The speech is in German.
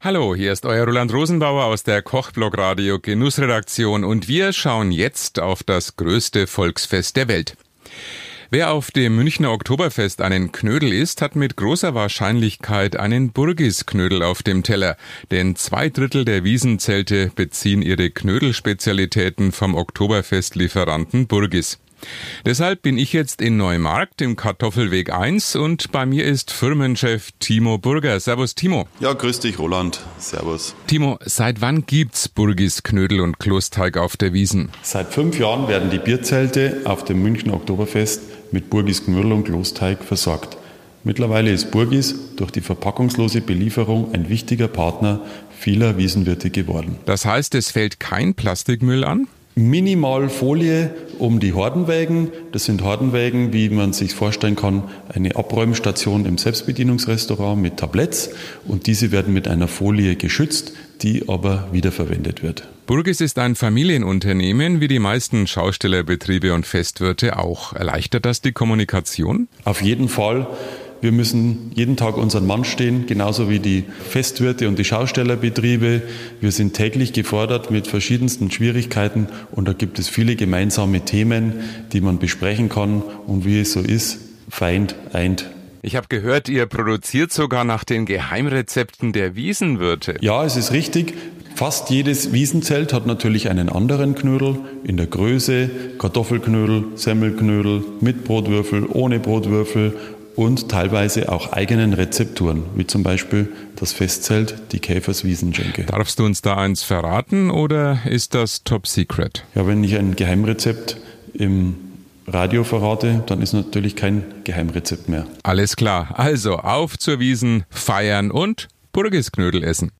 Hallo, hier ist euer Roland Rosenbauer aus der Kochblog Radio Genussredaktion und wir schauen jetzt auf das größte Volksfest der Welt. Wer auf dem Münchner Oktoberfest einen Knödel isst, hat mit großer Wahrscheinlichkeit einen Burgis-Knödel auf dem Teller, denn zwei Drittel der Wiesenzelte beziehen ihre Knödelspezialitäten vom Oktoberfestlieferanten Burgis. Deshalb bin ich jetzt in Neumarkt im Kartoffelweg 1 und bei mir ist Firmenchef Timo Burger. Servus Timo. Ja, grüß dich Roland. Servus. Timo, seit wann gibt's Burgis Knödel und Klosteig auf der Wiesen? Seit fünf Jahren werden die Bierzelte auf dem München Oktoberfest mit Burgis Knödel und Klosteig versorgt. Mittlerweile ist Burgis durch die verpackungslose Belieferung ein wichtiger Partner vieler Wiesenwirte geworden. Das heißt, es fällt kein Plastikmüll an? minimal Folie um die Hordenwägen. Das sind Hordenwägen, wie man sich vorstellen kann, eine Abräumstation im Selbstbedienungsrestaurant mit Tabletts und diese werden mit einer Folie geschützt, die aber wiederverwendet wird. Burgis ist ein Familienunternehmen, wie die meisten Schaustellerbetriebe und Festwirte auch. Erleichtert das die Kommunikation? Auf jeden Fall. Wir müssen jeden Tag unseren Mann stehen, genauso wie die Festwirte und die Schaustellerbetriebe. Wir sind täglich gefordert mit verschiedensten Schwierigkeiten und da gibt es viele gemeinsame Themen, die man besprechen kann und wie es so ist, Feind eint. Ich habe gehört, ihr produziert sogar nach den Geheimrezepten der Wiesenwirte. Ja, es ist richtig. Fast jedes Wiesenzelt hat natürlich einen anderen Knödel in der Größe, Kartoffelknödel, Semmelknödel, mit Brotwürfel, ohne Brotwürfel und teilweise auch eigenen Rezepturen, wie zum Beispiel das Festzelt, die Käferswiesenschenke. Darfst du uns da eins verraten oder ist das top secret? Ja, wenn ich ein Geheimrezept im Radio verrate, dann ist natürlich kein Geheimrezept mehr. Alles klar. Also auf zur Wiesen, feiern und Burgisknödel essen.